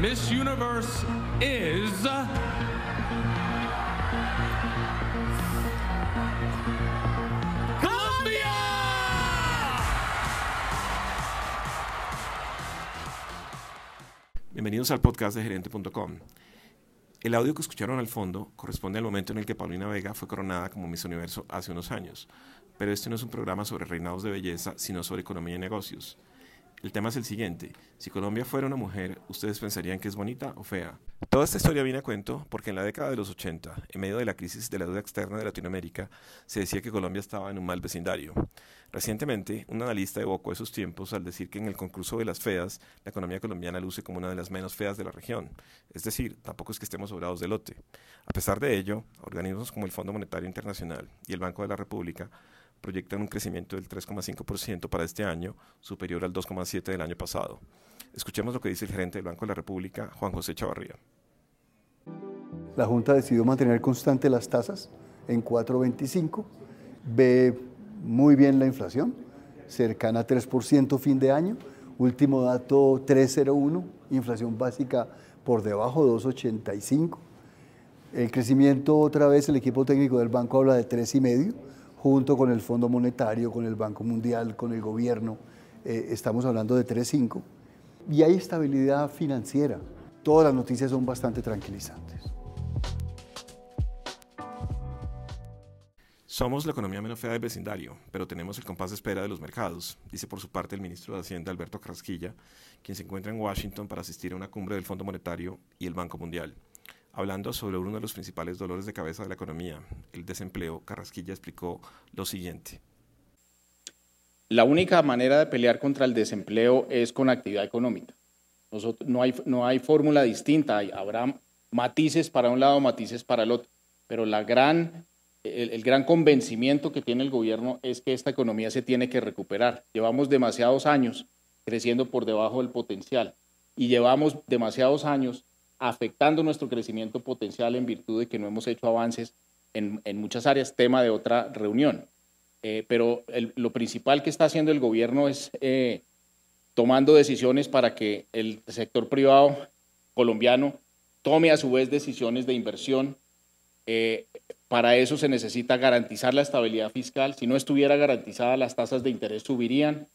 Miss Universe is. Bienvenidos al podcast de gerente.com. El audio que escucharon al fondo corresponde al momento en el que Paulina Vega fue coronada como Miss Universo hace unos años, pero este no es un programa sobre reinados de belleza, sino sobre economía y negocios. El tema es el siguiente. Si Colombia fuera una mujer, ¿ustedes pensarían que es bonita o fea? Toda esta historia viene a cuento porque en la década de los 80, en medio de la crisis de la deuda externa de Latinoamérica, se decía que Colombia estaba en un mal vecindario. Recientemente, un analista evocó esos tiempos al decir que en el concurso de las feas, la economía colombiana luce como una de las menos feas de la región. Es decir, tampoco es que estemos sobrados de lote. A pesar de ello, organismos como el Fondo Monetario Internacional y el Banco de la República proyectan un crecimiento del 3,5% para este año, superior al 2,7% del año pasado. Escuchemos lo que dice el gerente del Banco de la República, Juan José Chavarría. La Junta decidió mantener constante las tasas en 4.25, ve muy bien la inflación, cercana a 3% fin de año, último dato 3.01, inflación básica por debajo 2.85. El crecimiento otra vez el equipo técnico del banco habla de 3,5 junto con el Fondo Monetario, con el Banco Mundial, con el gobierno, eh, estamos hablando de 3.5, y hay estabilidad financiera. Todas las noticias son bastante tranquilizantes. Somos la economía menos fea del vecindario, pero tenemos el compás de espera de los mercados, dice por su parte el ministro de Hacienda Alberto Carrasquilla, quien se encuentra en Washington para asistir a una cumbre del Fondo Monetario y el Banco Mundial. Hablando sobre uno de los principales dolores de cabeza de la economía, el desempleo, Carrasquilla explicó lo siguiente. La única manera de pelear contra el desempleo es con actividad económica. no hay, no hay fórmula distinta, habrá matices para un lado, matices para el otro, pero la gran, el gran convencimiento que tiene el gobierno es que esta economía se tiene que recuperar. Llevamos demasiados años creciendo por debajo del potencial y llevamos demasiados años afectando nuestro crecimiento potencial en virtud de que no hemos hecho avances en, muchas áreas, tema de otra reunión. Eh, pero lo principal que está haciendo el gobierno es eh, tomando decisiones para que el sector privado colombiano tome a su vez decisiones de inversión. Eh, para eso se necesita garantizar la estabilidad fiscal. Si no estuviera garantizada, las tasas de interés subirían,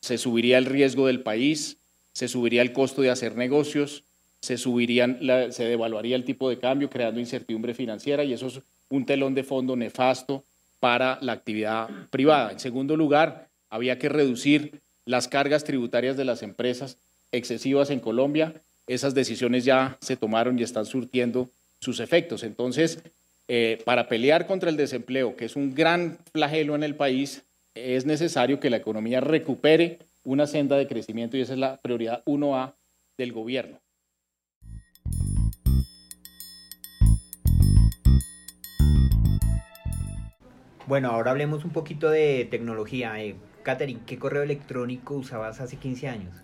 se subiría el riesgo del país, se subiría el costo de hacer negocios, se se devaluaría el tipo de cambio, creando incertidumbre financiera y eso es un telón de fondo nefasto para la actividad privada. En segundo lugar, había que reducir las cargas tributarias de las empresas excesivas en Colombia. Esas decisiones ya se tomaron y están surtiendo sus efectos. Entonces, eh, para pelear contra el desempleo, que es un gran flagelo en el país, es necesario que la economía recupere una senda de crecimiento y esa es la prioridad 1A del gobierno. Bueno, ahora hablemos un poquito de tecnología. Eh, Catherine, ¿qué correo electrónico usabas hace 15 años?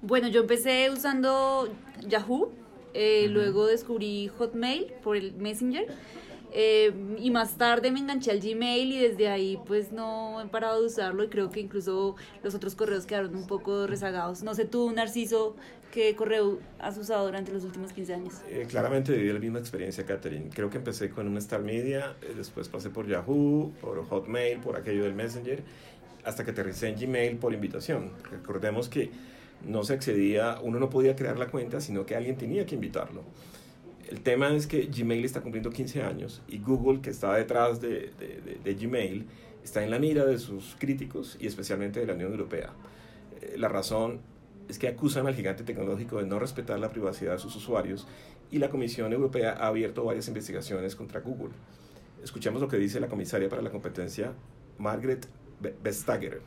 Bueno, yo empecé usando Yahoo, eh, luego descubrí Hotmail por el Messenger. Eh, y más tarde me enganché al Gmail y desde ahí pues no he parado de usarlo y creo que incluso los otros correos quedaron un poco rezagados. No sé tú, Narciso, ¿qué correo has usado durante los últimos 15 años? Eh, claramente viví la misma experiencia, Catherine. Creo que empecé con una Star Media, eh, después pasé por Yahoo, por Hotmail, por aquello del Messenger, hasta que aterricé en Gmail por invitación. Recordemos que no se accedía, uno no podía crear la cuenta, sino que alguien tenía que invitarlo. El tema es que Gmail está cumpliendo 15 años y Google, que está detrás de, Gmail, está en la mira de sus críticos y especialmente de la Unión Europea. Eh, la razón es que acusan al gigante tecnológico de no respetar la privacidad de sus usuarios y la Comisión Europea ha abierto varias investigaciones contra Google. Escuchemos lo que dice la comisaria para la competencia, Margaret Vestager.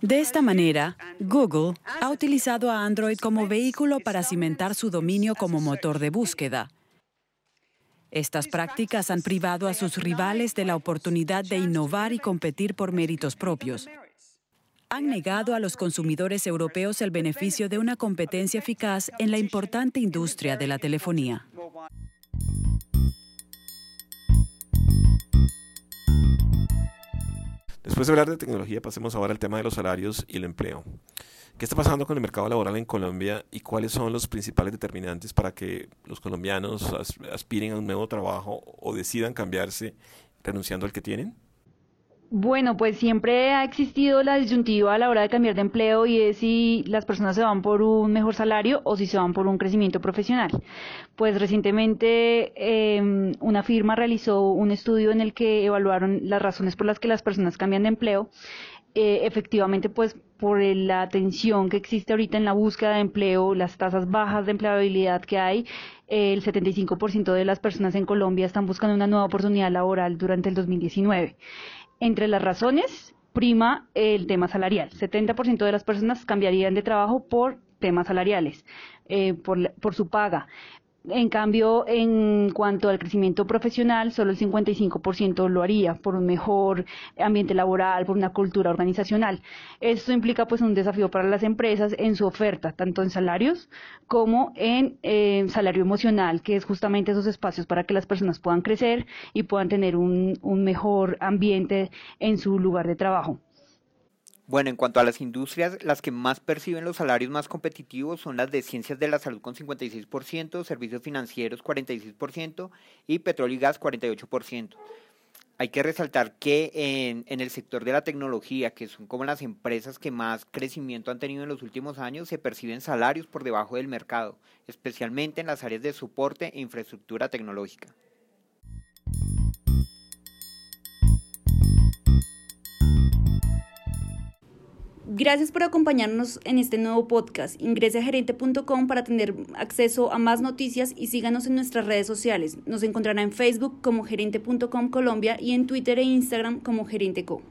De esta manera, Google ha utilizado a Android como vehículo para cimentar su dominio como motor de búsqueda. Estas prácticas han privado a sus rivales de la oportunidad de innovar y competir por méritos propios. Han negado a los consumidores europeos el beneficio de una competencia eficaz en la importante industria de la telefonía. Después de hablar de tecnología, pasemos ahora al tema de los salarios y el empleo. ¿Qué está pasando con el mercado laboral en Colombia y cuáles son los principales determinantes para que los colombianos aspiren a un nuevo trabajo o decidan cambiarse renunciando al que tienen? Bueno, pues siempre ha existido la disyuntiva a la hora de cambiar de empleo y es si las personas se van por un mejor salario o si se van por un crecimiento profesional. Pues recientemente em, una firma realizó un estudio en el que evaluaron las razones por las que las personas cambian de empleo. Eh, efectivamente, pues por la tensión que existe ahorita en la búsqueda de empleo, las tasas bajas de empleabilidad que hay, el 75% de las personas en Colombia están buscando una nueva oportunidad laboral durante el 2019. Entre las razones, prima el tema salarial. 70% de las personas cambiarían de trabajo por temas salariales, eh, por, por su paga. En cambio, en cuanto al crecimiento profesional, solo el 55% lo haría por un mejor ambiente laboral, por una cultura organizacional. Esto implica pues un desafío para las empresas en su oferta, tanto en salarios como en eh, salario emocional, que es justamente esos espacios para que las personas puedan crecer y puedan tener un mejor ambiente en su lugar de trabajo. Bueno, en cuanto a las industrias, las que más perciben los salarios más competitivos son las de ciencias de la salud con 56%, servicios financieros 46% y petróleo y gas 48%. Hay que resaltar que en, el sector de la tecnología, que son como las empresas que más crecimiento han tenido en los últimos años, se perciben salarios por debajo del mercado, especialmente en las áreas de soporte e infraestructura tecnológica. Gracias por acompañarnos en este nuevo podcast. Ingrese a gerente.com para tener acceso a más noticias y síganos en nuestras redes sociales. Nos encontrará en Facebook como gerente.com Colombia y en Twitter e Instagram como gerenteco.